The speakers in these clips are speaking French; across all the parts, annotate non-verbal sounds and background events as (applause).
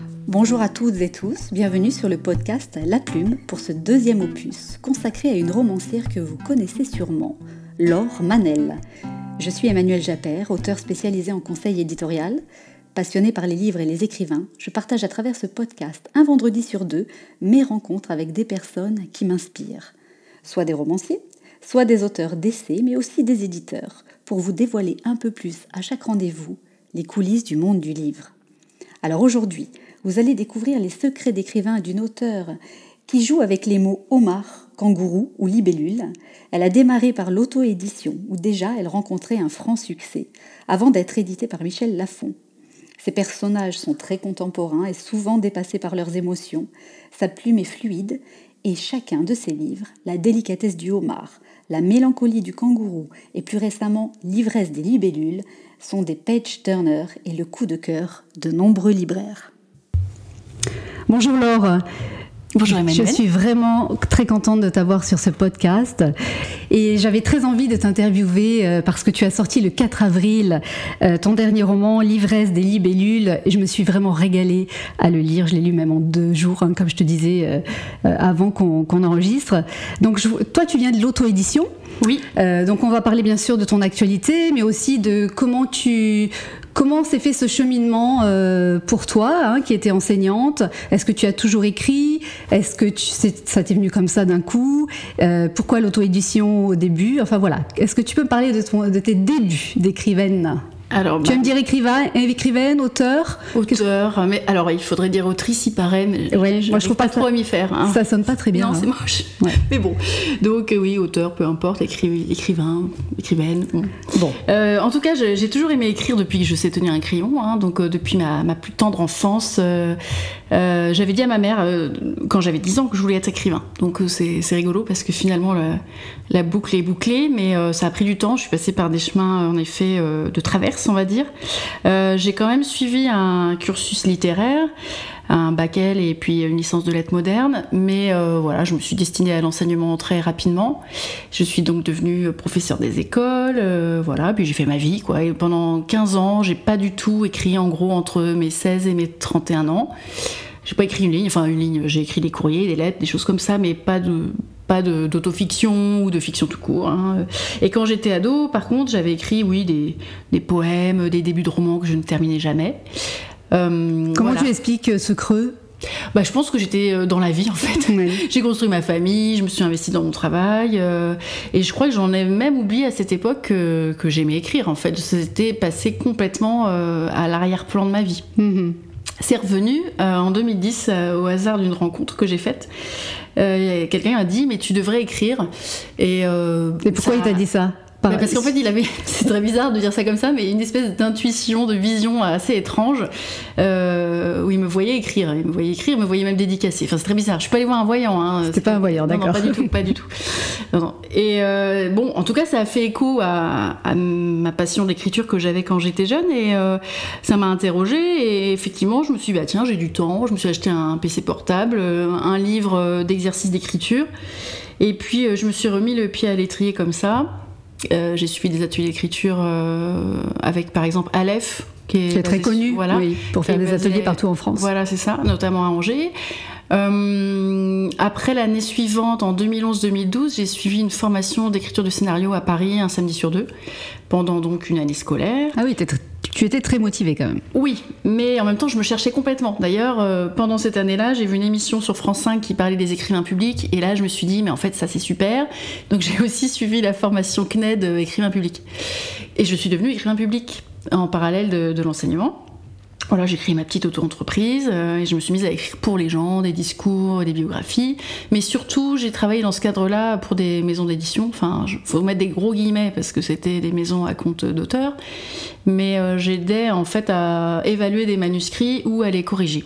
Bonjour à toutes et tous, bienvenue sur le podcast La Plume pour ce deuxième opus consacré à une romancière que vous connaissez sûrement, Laure Manel. Je suis Emmanuel Japper, auteur spécialisé en conseil éditorial. Passionné par les livres et les écrivains, je partage à travers ce podcast, un vendredi sur deux, mes rencontres avec des personnes qui m'inspirent. Soit des romanciers, soit des auteurs d'essais, mais aussi des éditeurs, pour vous dévoiler un peu plus à chaque rendez-vous les coulisses du monde du livre. Alors aujourd'hui, vous allez découvrir les secrets d'écrivain d'une auteure qui joue avec les mots homard, kangourou ou libellule. Elle a démarré par l'auto-édition, où déjà elle rencontrait un franc succès, avant d'être éditée par Michel Lafon. Ses personnages sont très contemporains et souvent dépassés par leurs émotions. Sa plume est fluide et chacun de ses livres, La délicatesse du homard, La mélancolie du kangourou et plus récemment L'ivresse des libellules, sont des page-turners et le coup de cœur de nombreux libraires. Bonjour Laure. Bonjour Emmanuel. Je suis vraiment très contente de t'avoir sur ce podcast et j'avais très envie de t'interviewer euh, parce que tu as sorti le 4 avril euh, ton dernier roman L'ivresse des libellules et je me suis vraiment régalée à le lire. Je l'ai lu même en deux jours, hein, comme je te disais euh, avant qu'on enregistre. Donc toi, tu viens de l'auto-édition. Oui. donc on va parler bien sûr de ton actualité, mais aussi de comment tu Comment s'est fait ce cheminement euh, pour toi, hein, qui était enseignante? Est-ce que tu as toujours écrit? Est-ce que ça t'est venu comme ça d'un coup? Euh, Pourquoi l'auto-édition au début? Enfin voilà, est-ce que tu peux parler de tes débuts d'écrivaine? Alors, tu bah, me dire écrivain, écrivaine, auteur Auteur, mais alors il faudrait dire autrice si paraît, mais ouais, moi je trouve pas, trop à m'y faire. Hein. Ça sonne pas très bien. Non, c'est hein. moche. (laughs) Mais bon, donc euh, oui, auteur, peu importe, écrivain, écrivaine. Bon. Euh, en tout cas, j'ai toujours aimé écrire depuis que je sais tenir un crayon, hein, donc euh, depuis ma, plus tendre enfance. j'avais dit à ma mère, quand j'avais 10 ans, que je voulais être écrivain. Donc c'est rigolo parce que finalement la boucle est bouclée, mais ça a pris du temps. Je suis passée par des chemins en effet de traverse on va dire. Euh, j'ai quand même suivi un cursus littéraire, un bac L et puis une licence de lettres modernes, mais euh, voilà, je me suis destinée à l'enseignement très rapidement. Je suis donc devenue professeur des écoles, euh, voilà, puis j'ai fait ma vie, quoi. Et pendant 15 ans, j'ai pas du tout écrit, en gros, entre mes 16 et mes 31 ans. J'ai pas écrit une ligne, enfin une ligne, j'ai écrit des courriers, des lettres, des choses comme ça, mais pas de pas d'autofiction ou de fiction tout court. Hein. Et quand j'étais ado, par contre, j'avais écrit, oui, des, des, poèmes, des débuts de romans que je ne terminais jamais. Euh, Comment tu expliques ce creux? Bah, je pense que j'étais euh, dans la vie en fait. (laughs) J'ai construit ma famille, je me suis investie dans mon travail euh, et je crois que j'en ai même oublié à cette époque que, que j'aimais écrire en fait. C'était passé complètement à l'arrière-plan de ma vie. Mm-hmm. C'est revenu en 2010 au hasard d'une rencontre que j'ai faite euh, quelqu'un a dit mais tu devrais écrire. Et, euh, pourquoi il t'a dit ça? Parce qu'en fait, il avait, (laughs) c'est très bizarre de dire ça comme ça, mais une espèce d'intuition, de vision assez étrange, euh, où il me voyait écrire, il me voyait écrire, il me voyait même dédicacer. Enfin, c'est très bizarre. Je suis pas allée voir un voyant. Hein. C'était pas un voyant, d'accord. pas du tout, pas du tout. (laughs) Et euh, bon, en tout cas, ça a fait écho à, ma passion d'écriture que j'avais quand j'étais jeune, et euh, ça m'a interrogée. Et effectivement, je me suis dit, bah tiens, j'ai du temps. Je me suis acheté un PC portable, un livre d'exercice d'écriture. Et puis, je me suis remis le pied à l'étrier comme ça. Euh, j'ai suivi des ateliers d'écriture euh, avec par exemple Aleph, qui est, très connu voilà, pour faire des ateliers partout en France. Voilà, c'est ça, notamment à Angers. Euh, après l'année suivante, en 2011-2012, j'ai suivi une formation d'écriture de scénario à Paris un samedi sur deux, pendant donc une année scolaire. Ah oui, tu étais très motivée quand même. Oui, mais en même temps, je me cherchais complètement. D'ailleurs, euh, pendant cette année-là, j'ai vu une émission sur France 5 qui parlait des écrivains publics, et là, je me suis dit, mais en fait, ça c'est super. Donc j'ai (laughs) aussi suivi la formation CNED euh, écrivain public. Et je suis devenue écrivain public en parallèle de l'enseignement. Voilà, j'ai créé ma petite auto-entreprise euh, et je me suis mise à écrire pour les gens des discours, des biographies. Mais surtout, j'ai travaillé dans ce cadre-là pour des maisons d'édition. Enfin, il faut mettre des gros guillemets parce que c'était des maisons à compte d'auteur. Mais euh, j'aidais en fait à évaluer des manuscrits ou à les corriger.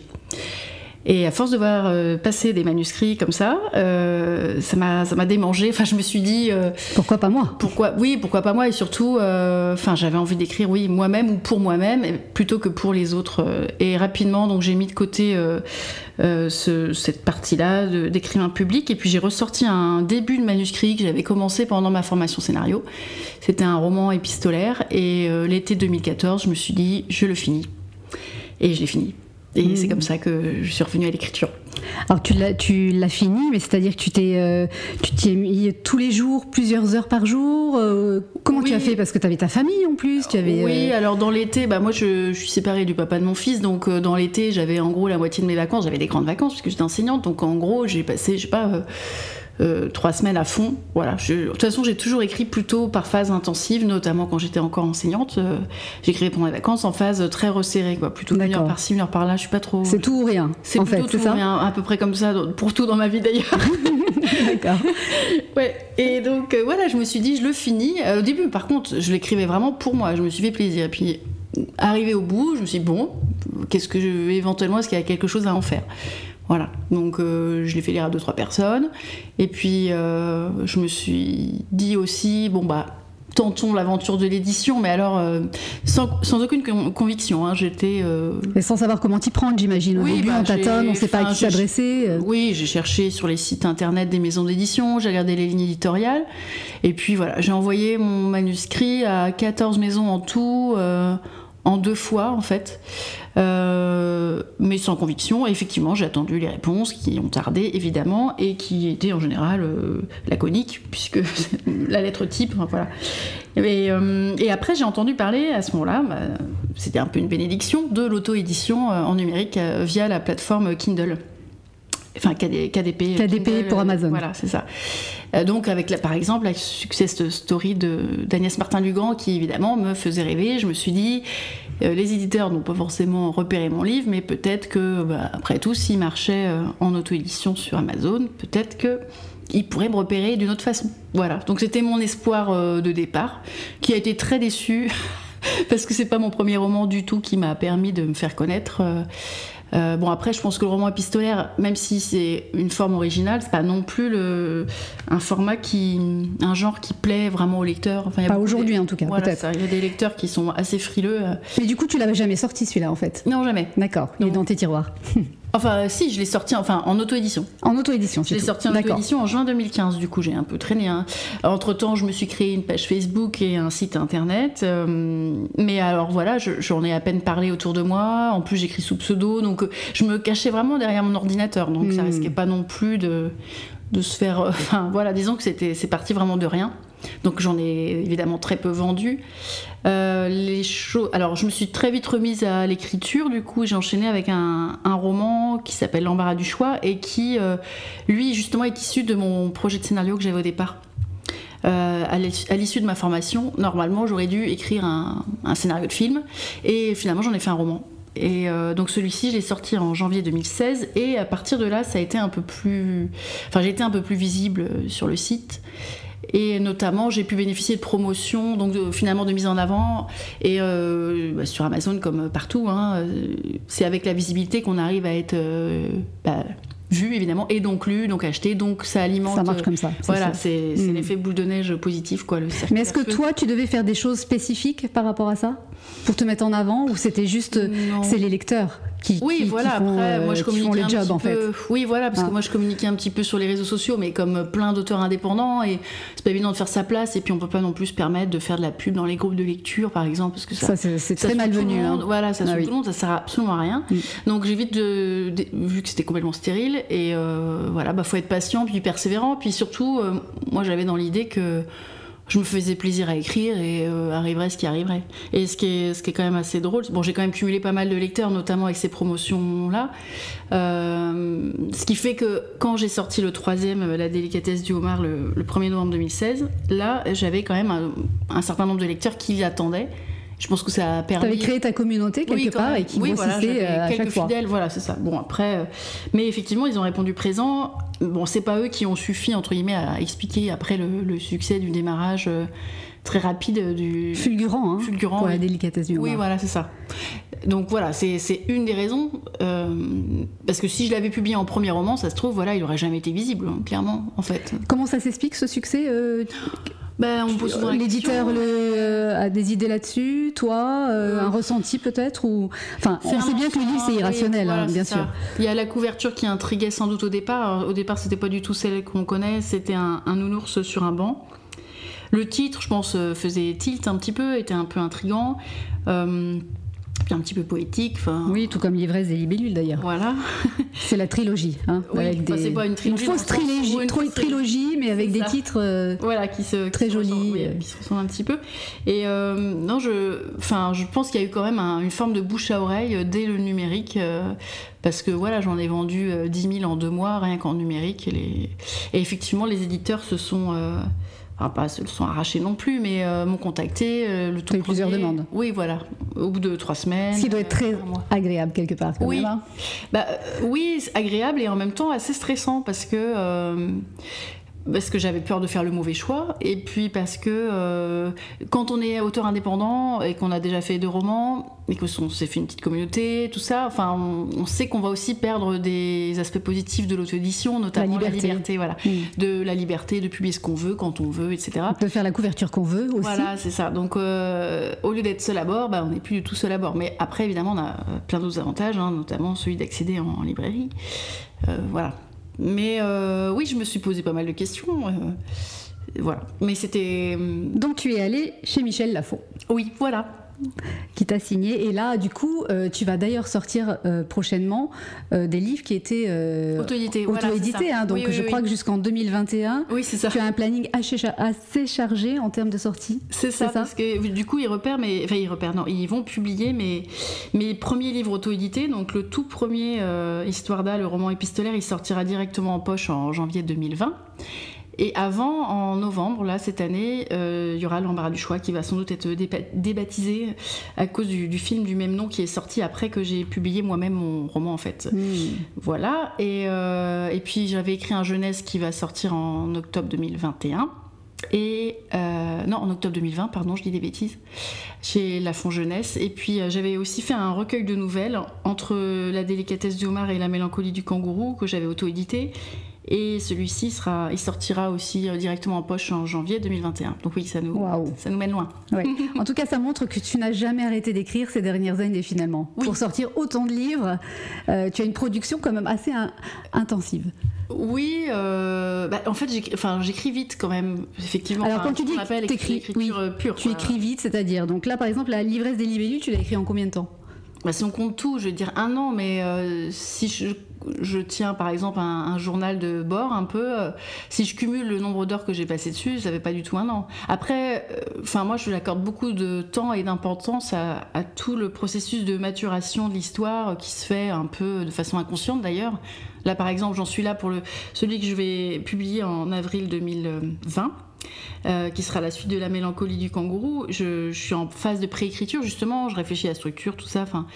Et à force de voir euh, passer des manuscrits comme ça, euh, ça m'a ça m'a démangé. Enfin, je me suis dit euh, pourquoi pas moi? Pourquoi Oui, pourquoi pas moi? Et surtout, enfin, j'avais envie d'écrire oui moi-même ou pour moi-même plutôt que pour les autres. Et rapidement, donc j'ai mis de côté ce, cette partie-là d'écrivain public. Et puis j'ai ressorti un début de manuscrit que j'avais commencé pendant ma formation scénario. C'était un roman épistolaire. Et l'été 2014, je me suis dit je le finis. Et je l'ai fini. Et mmh. c'est comme ça que je suis revenue à l'écriture. Alors tu l'as, tu l'as fini, mais c'est-à-dire que tu t'es, euh, tu t'y es mis tous les jours, plusieurs heures par jour. Euh, comment tu as fait? Parce que tu avais ta famille en plus. Tu avais, oui, alors dans l'été, bah moi je, je, suis séparée du papa de mon fils, donc dans l'été j'avais en gros la moitié de mes vacances. J'avais des grandes vacances puisque j'étais enseignante, donc en gros j'ai passé, je sais pas euh, trois semaines à fond. Voilà. de toute façon, j'ai toujours écrit plutôt par phase intensive, notamment quand j'étais encore enseignante. Euh, j'écrivais pendant les vacances en phase très resserrée, quoi. Plutôt une heure par-ci, une heure par-là. Je suis pas trop. C'est tout ou rien. C'est plutôt tout ou rien, à peu près comme ça pour tout dans ma vie d'ailleurs. (laughs) (laughs) D'accord. ouais. Et donc euh, voilà, je me suis dit, je le finis. au début, par contre, je l'écrivais vraiment pour moi. Je me suis fait plaisir. Et puis arrivé au bout, je me suis dit bon, qu'est-ce que je éventuellement est-ce qu'il y a quelque chose à en faire? Voilà, donc euh, je l'ai fait lire à deux trois personnes. Et puis euh, je me suis dit aussi, bon bah tentons l'aventure de l'édition, mais alors euh, sans, aucune conviction. Hein, j'étais. Et sans savoir comment t'y prendre, j'imagine. Début, bah, on tâtonne, on ne sait pas à qui s'adresser. Oui, j'ai cherché sur les sites internet des maisons d'édition, j'ai regardé les lignes éditoriales, et puis voilà, j'ai envoyé mon manuscrit à 14 maisons en tout en deux fois en fait, euh, mais sans conviction. effectivement, j'ai attendu les réponses qui ont tardé évidemment et qui étaient en général euh, laconiques (laughs) puisque (laughs) la lettre type, voilà. Et, euh, et après, j'ai entendu parler à ce moment-là, bah, c'était un peu une bénédiction, de l'auto-édition en numérique via la plateforme Kindle enfin KDP. KDP pour Amazon. Voilà, c'est ça. Euh, donc avec la, par exemple la success story de d'Agnès Martin-Lugan qui évidemment me faisait rêver. Je me suis dit, euh, les éditeurs n'ont pas forcément repéré mon livre, mais peut-être que bah, après tout, s'il marchait euh, en auto-édition sur Amazon, peut-être que il pourrait me repérer d'une autre façon. Voilà. Donc c'était mon espoir de départ, qui a été très déçu (laughs) parce que c'est pas mon premier roman du tout qui m'a permis de me faire connaître. Euh, bon après, je pense que le roman épistolaire, même si c'est une forme originale, c'est pas non plus le, un format qui, un genre qui plaît vraiment aux lecteurs. Enfin, pas aujourd'hui en tout cas. peut-être. Il y a des lecteurs qui sont assez frileux. Mais du coup, tu l'avais jamais sorti celui-là en fait. Non jamais. D'accord. Il est dans tes tiroirs. (laughs) Enfin, si, je l'ai sorti enfin, en auto-édition. En auto-édition, Je l'ai sorti en auto-édition en juin 2015, du coup, j'ai un peu traîné. Hein. Entre-temps, je me suis créé une page Facebook et un site internet. Euh, mais alors voilà, j'en ai à peine parlé autour de moi. En plus, j'écris sous pseudo, donc euh, je me cachais vraiment derrière mon ordinateur. Donc ça hmm. risquait pas non plus de, de se faire. Euh, (laughs) enfin, voilà, disons que c'est parti vraiment de rien. Donc j'en ai évidemment très peu vendu. Euh, les Alors je me suis très vite remise à l'écriture, du coup j'ai enchaîné avec un, roman qui s'appelle L'embarras du choix et qui, euh, lui justement, est issu de mon projet de scénario que j'avais au départ. À l'issue de ma formation, normalement j'aurais dû écrire un, scénario de film et finalement j'en ai fait un roman. Et donc celui-ci, je l'ai sorti en janvier 2016 et à partir de là, ça a été un peu plus, enfin j'ai été un peu plus visible sur le site. Et notamment j'ai pu bénéficier de promotions, donc finalement de mise en avant, et euh, bah, sur Amazon comme partout, hein, euh, c'est avec la visibilité qu'on arrive à être euh, bah, vu évidemment, et donc lu, donc acheté, donc ça alimente. Ça marche comme ça. Voilà, c'est mm. l'effet boule de neige positif quoi. Le Mais est-ce que toi tu devais faire des choses spécifiques par rapport à ça pour te mettre en avant ou c'était juste c'est les lecteurs? Oui, voilà. après, moi, je euh, communiquais un job, petit peu. Oui, voilà, parce que moi, je communiquais un petit peu sur les réseaux sociaux, mais comme plein d'auteurs indépendants, et c'est pas évident de faire sa place, et puis on peut pas non plus se permettre de faire de la pub dans les groupes de lecture, par exemple, parce que ça, c'est très malvenu. Hein. Voilà, ça ah, tout le monde, ça sert absolument à rien. Mm. Donc j'ai vite de, vu que c'était complètement stérile, et euh, voilà, bah faut être patient, puis persévérant, puis surtout, euh, moi, j'avais dans l'idée que je me faisais plaisir à écrire et euh, arriverait ce qui arriverait. Et ce qui est, quand même assez drôle, bon, j'ai quand même cumulé pas mal de lecteurs, notamment avec ces promotions-là. Euh, ce qui fait que quand j'ai sorti le troisième, euh, La délicatesse du homard, le, 1er novembre 2016, là, j'avais quand même un, certain nombre de lecteurs qui attendaient je pense que ça a permis. Tu avais créé ta communauté quelque part et qui oui, voilà, euh, à quelques fidèles, voilà, c'est ça. Bon après, euh, mais effectivement, ils ont répondu présent. Bon, c'est pas eux qui ont suffi entre guillemets à expliquer après le, succès du démarrage. Euh, très rapide du fulgurant, hein, fulgurant pour la délicatesse du Oui, voilà, c'est ça. Donc voilà, c'est une des raisons parce que si je l'avais publié en premier roman, ça se trouve voilà, il aurait jamais été visible, hein, clairement, en fait. Comment ça s'explique ce succès ben, L'éditeur euh, a des idées là-dessus, toi, euh, un ressenti peut-être ou... Enfin, on sait bien que le livre c'est irrationnel, hein, bien sûr. Il y a la couverture qui intriguait sans doute au départ. au départ, c'était pas du tout celle qu'on connaît, c'était un, nounours sur un banc. Le titre, je pense, euh, faisait tilt un petit peu, était un peu intrigant. Un petit peu poétique. Oui, tout comme l'ivresse des libellules d'ailleurs. Voilà. (laughs) c'est la trilogie. Hein, oui, c'est pas une trilogie. Une fausse trilogie, une trilogie, mais avec des titres euh, voilà, qui se, très jolis. qui se ressemblent un petit peu. Et euh, non, je, je pense qu'il y a eu quand même une forme de bouche à oreille euh, dès le numérique. parce que voilà, j'en ai vendu 10 000 en deux mois, rien qu'en numérique. Et, les... et, effectivement, les éditeurs se sont enfin pas se le sont arrachés non plus, mais euh, m'ont contacté. Euh, le tout plusieurs demandes. Oui, voilà. Au bout de trois semaines. Ce qui doit être très agréable quelque part. oui. Même, hein. bah, oui, agréable et en même temps assez stressant parce que euh, parce que j'avais peur de faire le mauvais choix, et puis parce que euh, quand on est auteur indépendant et qu'on a déjà fait deux romans, et que s'est fait une petite communauté, tout ça, enfin, on, sait qu'on va aussi perdre des aspects positifs de l'auto-édition, notamment la liberté, voilà, de la liberté de publier ce qu'on veut, quand on veut, etc. De faire la couverture qu'on veut aussi. Voilà, c'est ça. Donc, euh, au lieu d'être seul à bord, bah, on n'est plus du tout seul à bord. Mais après, évidemment, on a plein d'autres avantages, hein, notamment celui d'accéder en, librairie. Euh, voilà. Mais euh, oui, je me suis posé pas mal de questions. Euh, voilà. Mais c'était. Euh, Donc tu es allé chez Michel Lafont. Oui, voilà qui t'a signé. Et là, du coup, euh, tu vas d'ailleurs sortir euh, prochainement euh, des livres qui étaient auto-édités. Hein, donc, je crois que jusqu'en 2021, oui, ça. tu as un planning assez, chargé en termes de sortie. C'est ça, parce que du coup, ils repèrent, mais enfin, ils repèrent, non, ils vont publier mes, mes premiers livres auto-édités. Donc, le tout premier Histoire d'A, le roman épistolaire, il sortira directement en poche en janvier 2020. Et avant, en novembre, là, cette année, euh, il y aura l'embarras du choix qui va sans doute être débaptisé à cause du, film du même nom qui est sorti après que j'ai publié moi-même mon roman, en fait. Hmm. Voilà. Et, euh, et puis, j'avais écrit un jeunesse qui va sortir en octobre 2021. Et euh, non, en octobre 2020, pardon, je dis des bêtises, chez La Fond Jeunesse. Et puis j'avais aussi fait un recueil de nouvelles entre La délicatesse du homard et La mélancolie du kangourou que j'avais auto-édité. Et celui-ci sera, il sortira aussi euh, directement en poche en janvier 2021. Donc oui, ça nous, ça nous mène loin. (laughs) en tout cas, ça montre que tu n'as jamais arrêté d'écrire ces dernières années finalement. Pour sortir autant de livres, euh, tu as une production quand même assez intensive. Oui, euh, bah, en fait, j'écris vite quand même, effectivement. Alors quand tu dis que écris, pure, tu écris vite, c'est-à-dire, donc là par exemple, la livresse des libellus, tu l'as écrit en combien de temps? Bah, si on compte tout, je veux dire un an, mais si je tiens par exemple un, journal de bord un peu, euh, si je cumule le nombre d'heures que j'ai passé dessus, ça fait pas du tout un an. Après, euh, moi je l'accorde beaucoup de temps et d'importance à, tout le processus de maturation de l'histoire qui se fait un peu de façon inconsciente d'ailleurs. Là par exemple j'en suis là pour celui que je vais publier en avril 2020. Euh, qui sera la suite de la mélancolie du kangourou. Je, je suis en phase de préécriture justement, je réfléchis à la structure, tout ça. Enfin,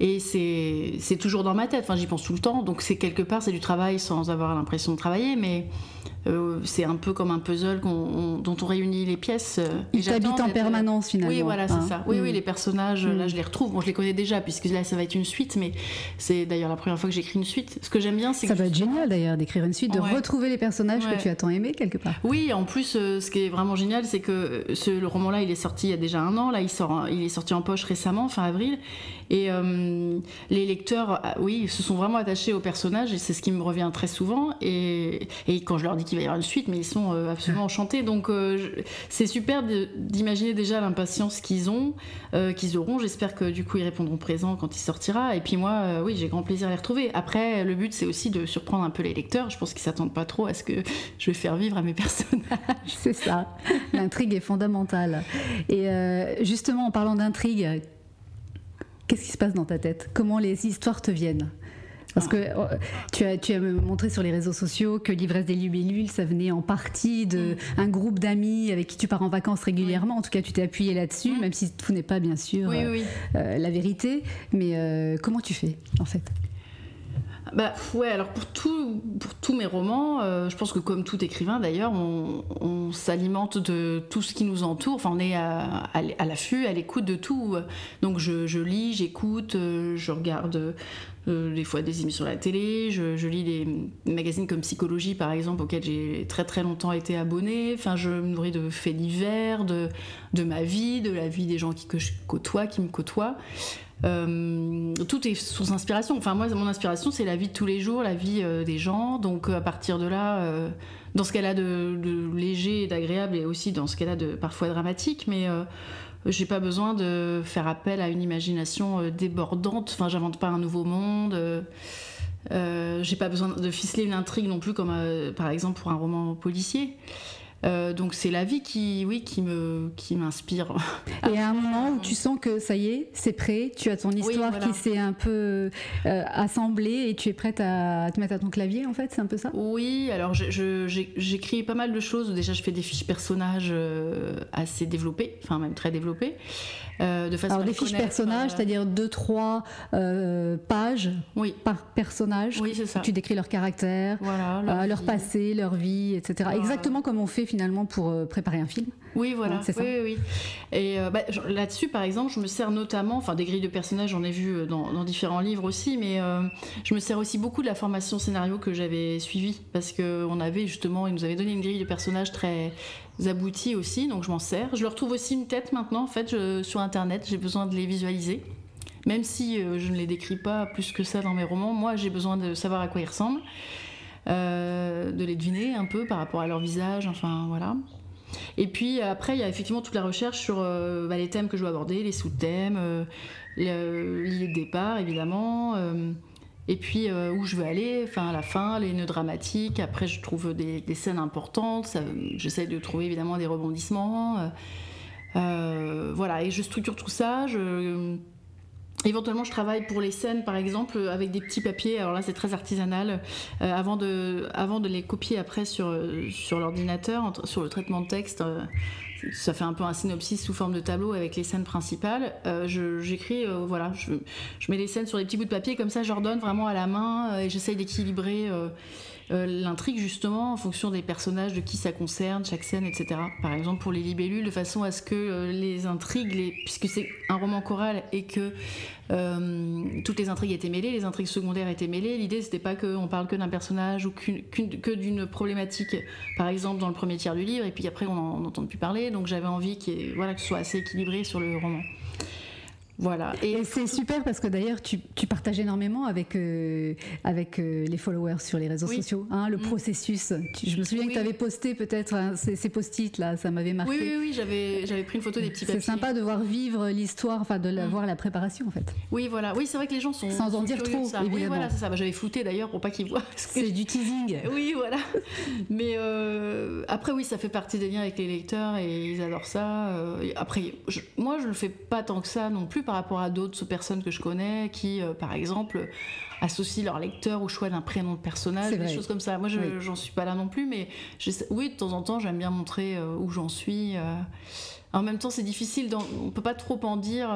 et c'est toujours dans ma tête. Enfin, j'y pense tout le temps. Donc c'est quelque part c'est du travail sans avoir l'impression de travailler, mais euh, c'est un peu comme un puzzle dont on réunit les pièces. Euh, Il t'habite en permanence finalement. Oui, voilà, c'est hein. ça. Oui, oui, mm. les personnages, là, mm. je les retrouve. Bon, je les connais déjà, puisque là, ça va être une suite, mais c'est d'ailleurs la première fois que j'écris une suite. Ce que j'aime bien, c'est Ça va être génial d'ailleurs d'écrire une suite, de retrouver les personnages que tu as tant aimés quelque part. Oui, en plus, euh, ce qui est vraiment génial, c'est que ce, le roman-là, il est sorti il y a déjà un an. Là, il, il est sorti en poche récemment, fin avril. Et les lecteurs, ah, oui, se sont vraiment attachés aux personnages, et c'est ce qui me revient très souvent. Et, quand je leur dis qu'il va y avoir une suite, mais ils sont euh, absolument enchantés. Donc euh, c'est super d'imaginer déjà l'impatience qu'ils ont, euh, qu'ils auront. J'espère que du coup ils répondront présent quand il sortira. Et puis moi, oui, j'ai grand plaisir à les retrouver. Après, le but c'est aussi de surprendre un peu les lecteurs. Je pense qu'ils s'attendent pas trop à ce que je vais faire vivre à mes personnages. C'est ça. L'intrigue est fondamentale. Et justement, en parlant d'intrigue, qu'est-ce qui se passe dans ta tête? Comment les histoires te viennent? Parce que oh, tu as, tu as montré sur les réseaux sociaux que l'ivresse des libellules, ça venait en partie d'un mm. groupe d'amis avec qui tu pars en vacances régulièrement. En tout cas, tu t'es appuyé là-dessus, mm. même si tout n'est pas bien sûr euh, euh, la vérité. Mais euh, comment tu fais en fait? Bah ouais, alors pour, tout, pour tous mes romans, je pense que comme tout écrivain d'ailleurs, on, s'alimente de tout ce qui nous entoure. Enfin, on est à, l'affût, à l'écoute de tout. Donc je, lis, j'écoute, je regarde euh, des fois des émissions à la télé, je, lis des magazines comme Psychologie par exemple auxquels j'ai très très longtemps été abonnée, enfin je me nourris de faits divers, de, de ma vie, de la vie des gens que je côtoie, qui me côtoient. Euh, tout est source d'inspiration. Enfin, moi, mon inspiration, c'est la vie de tous les jours, la vie euh, des gens. Donc, à partir de là, dans ce qu'elle a de, de léger et d'agréable, et aussi dans ce qu'elle a de parfois dramatique, mais j'ai pas besoin de faire appel à une imagination débordante. Enfin, j'invente pas un nouveau monde. j'ai pas besoin de ficeler une intrigue non plus, comme par exemple pour un roman policier. Euh, donc c'est la vie qui, oui, qui me, qui m'inspire. Et à un moment où tu sens que ça y est, c'est prêt, tu as ton histoire qui s'est un peu euh, assemblée et tu es prête à te mettre à ton clavier, en fait, c'est un peu ça? Oui, alors j'écris pas mal de choses. Déjà, je fais des fiches personnages euh, assez développées, enfin même très développées. de façon alors des fiches personnages, c'est-à-dire deux, trois pages oui. par personnage. Oui, c'est ça. Tu décris leur caractère, leur, passé, leur vie, etc. Exactement comme on fait finalement pour euh, préparer un film. Oui, voilà. C'est ça. Oui, oui. Et euh, bah, là-dessus, par exemple, je me sers notamment, enfin des grilles de personnages, j'en ai vu euh, dans, différents livres aussi, mais je me sers aussi beaucoup de la formation scénario que j'avais suivie parce que on avait justement, ils nous avaient donné une grille de personnages très aboutie aussi, donc je m'en sers. Je leur trouve aussi une tête maintenant, en fait, sur Internet. J'ai besoin de les visualiser. Même si je ne les décris pas plus que ça dans mes romans, moi j'ai besoin de savoir à quoi ils ressemblent. Euh, de les deviner un peu par rapport à leur visage, enfin voilà. Et puis après, il y a effectivement toute la recherche sur euh, bah, les thèmes que je dois aborder, les sous-thèmes, euh, l'idée de départ évidemment, et puis où je veux aller, enfin à la fin, les nœuds dramatiques. Après, je trouve des, scènes importantes, j'essaie de trouver évidemment des rebondissements. voilà, et je structure tout ça. Éventuellement, je travaille pour les scènes, par exemple, avec des petits papiers. Alors là, c'est très artisanal. Euh, avant, de, avant de les copier après sur, sur l'ordinateur, sur le traitement de texte, euh, ça fait un peu un synopsis sous forme de tableau avec les scènes principales. Euh, j'écris, voilà, je, je, mets les scènes sur des petits bouts de papier, comme ça, j'ordonne vraiment à la main et j'essaye d'équilibrer euh, l'intrigue justement en fonction des personnages, de qui ça concerne, chaque scène, etc. Par exemple pour les libellules, de façon à ce que euh, les intrigues, puisque c'est un roman choral et que euh, toutes les intrigues étaient mêlées, les intrigues secondaires étaient mêlées, l'idée c'était pas qu'on parle que d'un personnage ou que d'une problématique, par exemple dans le premier tiers du livre, et puis après on n'entend plus parler, donc j'avais envie voilà, que ce soit assez équilibré sur le roman. Voilà. Et, c'est super parce que d'ailleurs, tu, partages énormément avec, euh, avec euh, les followers sur les réseaux sociaux, hein, le mm. processus. je me souviens que tu avais posté peut-être hein, ces, post-it là, ça m'avait marqué. Oui, oui, oui j'avais, j'avais pris une photo des petits papiers. C'est sympa de voir vivre l'histoire, enfin de la, mm. voir la préparation en fait. Oui, voilà. Oui, c'est vrai que les gens sont. Sans en dire trop, ça. Oui, voilà, c'est ça. Bah, j'avais flouté d'ailleurs pour pas qu'ils voient. C'est du teasing. (laughs) Oui, voilà. Mais euh, après, oui, ça fait partie des liens avec les lecteurs et ils adorent ça. après, moi, je le fais pas tant que ça non plus par rapport à d'autres personnes que je connais qui, euh, par exemple, associent leur lecteur au choix d'un prénom de personnage, des choses comme ça. Moi, je j'en suis pas là non plus, mais oui, de temps en temps, j'aime bien montrer euh, où j'en suis. Euh. En même temps, c'est difficile, on peut pas trop en dire.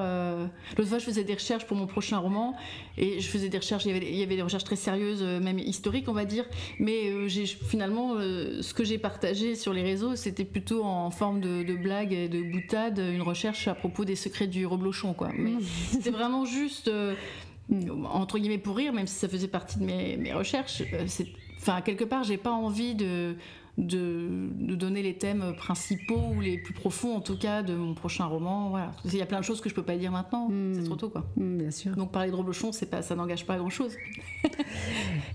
L'autre fois, je faisais des recherches pour mon prochain roman, et je faisais des recherches, il y avait, des recherches très sérieuses, même historiques, on va dire, mais j'ai finalement, ce que j'ai partagé sur les réseaux, c'était plutôt en forme de, de, blague et de boutade, une recherche à propos des secrets du reblochon, quoi. Mais (laughs) c'était vraiment juste entre guillemets pour rire, même si ça faisait partie de mes, recherches. Euh, enfin, quelque part, j'ai pas envie de, de, donner les thèmes principaux ou les plus profonds, en tout cas, de mon prochain roman. Voilà. Il y a plein de choses que je peux pas dire maintenant. Hmm. C'est trop tôt, quoi. Hmm, bien sûr. Donc parler de Roblochon, c'est pas, ça n'engage pas à grand chose.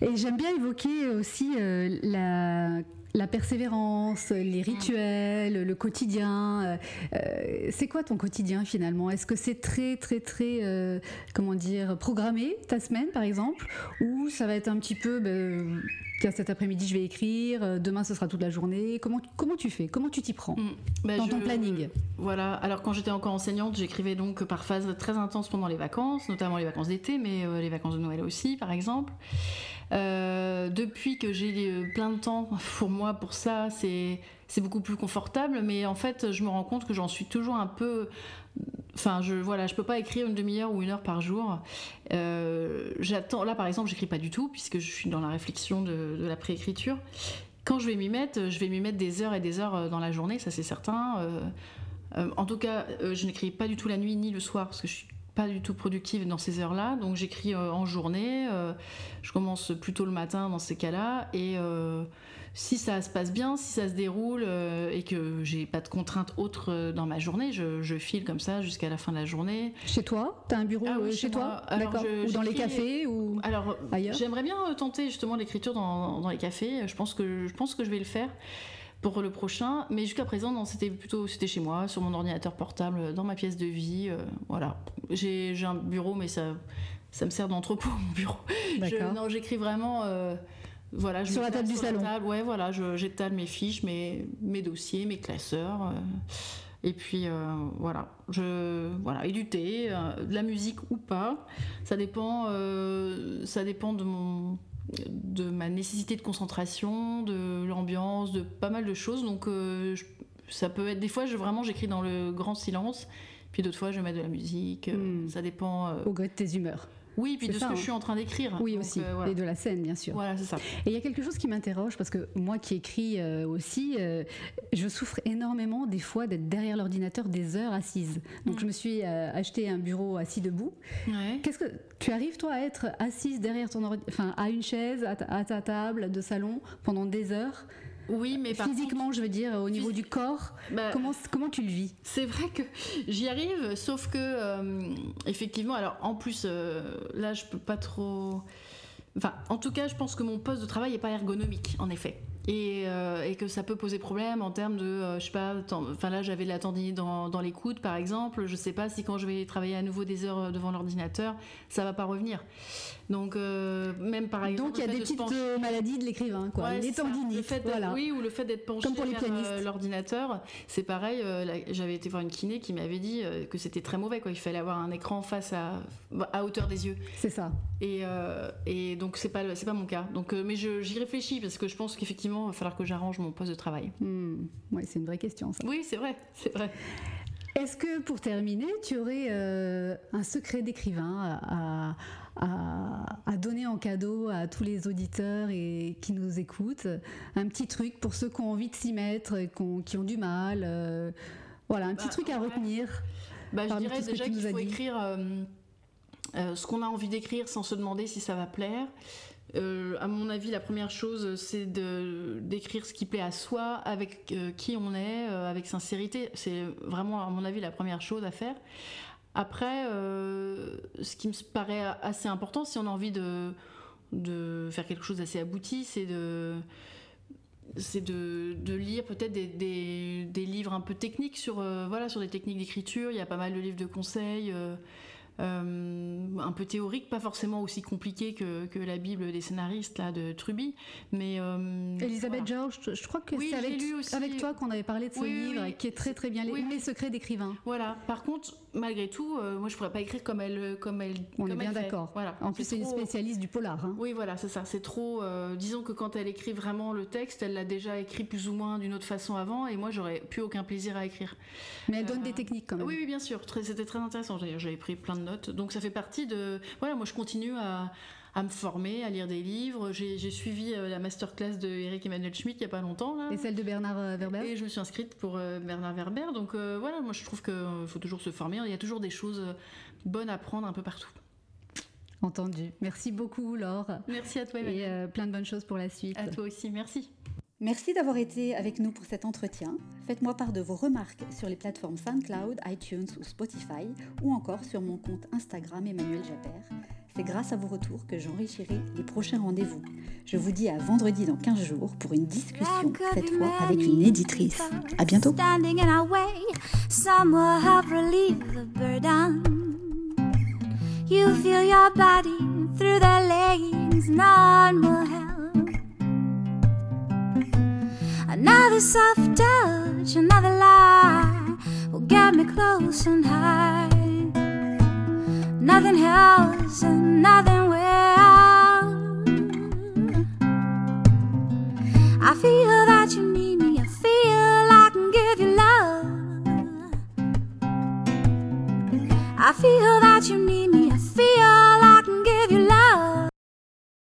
Et j'aime bien évoquer aussi euh, la la persévérance, les rituels, le quotidien. Euh, euh, c'est quoi ton quotidien finalement? Est-ce que c'est très très très euh, comment dire programmé ta semaine par exemple? Ou ça va être un petit peu ben, cet après-midi je vais écrire, demain ce sera toute la journée? Comment comment tu fais? Comment tu t'y prends mm. ben, dans ton planning? Voilà. Alors quand j'étais encore enseignante, j'écrivais donc par phase très intense pendant les vacances, notamment les vacances d'été, mais les vacances de Noël aussi par exemple. Depuis que j'ai plein de temps pour moi pour ça, c'est beaucoup plus confortable. Mais en fait, je me rends compte que j'en suis toujours un peu. Enfin, je voilà, je peux pas écrire une demi-heure ou une heure par jour. Euh, j'attends. Là, par exemple, j'écris pas du tout puisque je suis dans la réflexion de, la préécriture. Quand je vais m'y mettre, je vais m'y mettre des heures et des heures euh, dans la journée, ça c'est certain. Euh, en tout cas, je n'écris pas du tout la nuit ni le soir parce que je suis pas du tout productive dans ces heures-là, donc j'écris euh, en journée. Euh, je commence plutôt le matin dans ces cas-là, et euh, si ça se passe bien, si ça se déroule et que j'ai pas de contraintes autres dans ma journée, je, file comme ça jusqu'à la fin de la journée. Chez toi? T'as un bureau ah chez, toi? D'accord. Ou dans les cafés ou alors ailleurs? J'aimerais bien tenter justement l'écriture dans, dans, les cafés. Je pense que je pense que je vais le faire pour le prochain. Mais jusqu'à présent, non, c'était plutôt c'était chez moi, sur mon ordinateur portable, dans ma pièce de vie. Euh, voilà. J'ai un bureau, mais ça, ça me sert d'entrepôt, mon bureau. Je, non, j'écris vraiment. Euh, voilà, je sur la table du salon. ouais, voilà, j'étale mes fiches, mes, mes dossiers, mes classeurs. Euh, et puis voilà, je voilà et du thé, de la musique ou pas, ça dépend, ça dépend de mon de ma nécessité de concentration, de l'ambiance, de pas mal de choses. Donc euh, ça peut être des fois, je, vraiment, j'écris dans le grand silence. Puis d'autres fois, je mets de la musique. Hmm. Ça dépend. Euh, Au gré de tes humeurs. Oui, puis de ce que je hein. suis en train d'écrire. Oui, aussi. Euh, et de la scène, bien sûr. Voilà, c'est ça. Et il y a quelque chose qui m'interroge, parce que moi qui écris euh, aussi, euh, je souffre énormément des fois d'être derrière l'ordinateur des heures assises. Donc mm. je me suis acheté un bureau assis debout. Qu'est-ce que tu arrives, toi, à être assise derrière ton enfin, à une chaise, à ta table de salon pendant des heures oui, mais physiquement, je veux dire, au niveau du corps, bah, comment, comment tu le vis? C'est vrai que j'y arrive, sauf que, euh, effectivement, alors en plus, euh, là, je peux pas trop. Enfin, en tout cas, je pense que mon poste de travail n'est pas ergonomique, en effet. Euh, et, que ça peut poser problème en termes de, euh, je sais pas, enfin là j'avais de la tendinite dans, dans les coudes par exemple, je sais pas si quand je vais travailler à nouveau des heures euh, devant l'ordinateur, ça va pas revenir. Donc même par exemple. Donc il y a des petites maladies de l'écrivain, quoi. les tendinites. fait voilà. Oui, ou le fait d'être penché vers l'ordinateur, c'est pareil. j'avais été voir une kiné qui m'avait dit que c'était très mauvais, quoi. Il fallait avoir un écran face à, à hauteur des yeux. C'est ça. Et, et donc c'est pas c'est pas mon cas. Donc mais j'y réfléchis parce que je pense qu'effectivement il va falloir que j'arrange mon poste de travail. Hmm. Oui, c'est une vraie question. Ça. Oui, c'est vrai, c'est vrai. Est-ce que pour terminer, tu aurais euh, un secret d'écrivain à, à, donner en cadeau à tous les auditeurs et qui nous écoutent? Un petit truc pour ceux qui ont envie de s'y mettre, et qui ont, du mal euh, Voilà, un petit bah, truc à retenir. Bah, je dirais déjà qu'il faut écrire euh, ce qu'on a envie d'écrire sans se demander si ça va plaire. Euh, à mon avis, la première chose, c'est d'écrire ce qui plaît à soi, avec euh, qui on est, euh, avec sincérité. C'est vraiment, à mon avis, la première chose à faire. Après, ce qui me paraît assez important, si on a envie de, faire quelque chose d'assez abouti, c'est de lire peut-être des, des, des, livres un peu techniques sur, voilà, sur des techniques d'écriture. Il y a pas mal de livres de conseils. Euh, un peu théorique, pas forcément aussi compliqué que, que, la Bible des scénaristes là, de Truby. Mais, euh, Elisabeth George, je crois que c'est avec, avec, toi qu'on avait parlé de ce livre, qui est très très bien, les, les secrets d'écrivain. Voilà, par contre, malgré tout, euh, moi je pourrais pas écrire comme elle. Comme elle On est bien d'accord. Voilà. En plus, c'est une spécialiste du polar. Hein. Oui, voilà, c'est ça. C'est trop. disons que quand elle écrit vraiment le texte, elle l'a déjà écrit plus ou moins d'une autre façon avant, et moi j'aurais plus aucun plaisir à écrire. Mais elle donne des techniques quand même. Oui, oui bien sûr. C'était très intéressant. J'avais pris plein de notes. Donc ça fait partie de. Voilà, moi je continue à, à me former, à lire des livres. J'ai suivi euh, la masterclass de Eric Emmanuel Schmitt il n'y a pas longtemps. Là. Et celle de Bernard euh, Werber? Et je me suis inscrite pour euh, Bernard Werber. Donc voilà, moi je trouve qu'il faut toujours se former. Il y a toujours des choses bonnes à prendre un peu partout. Entendu. Merci beaucoup, Laure. Merci à toi, Et plein de bonnes choses pour la suite. À toi aussi, merci. Merci d'avoir été avec nous pour cet entretien. Faites-moi part de vos remarques sur les plateformes SoundCloud, iTunes ou Spotify ou encore sur mon compte Instagram Emmanuel Japper. C'est grâce à vos retours que j'enrichirai les prochains rendez-vous. Je vous dis à vendredi dans 15 jours pour une discussion, cette fois avec une éditrice. À bientôt. Another soft touch, another lie will get me close and high. Nothing else and nothing will. I feel that you need me, I feel I can give you love. I feel that you need me.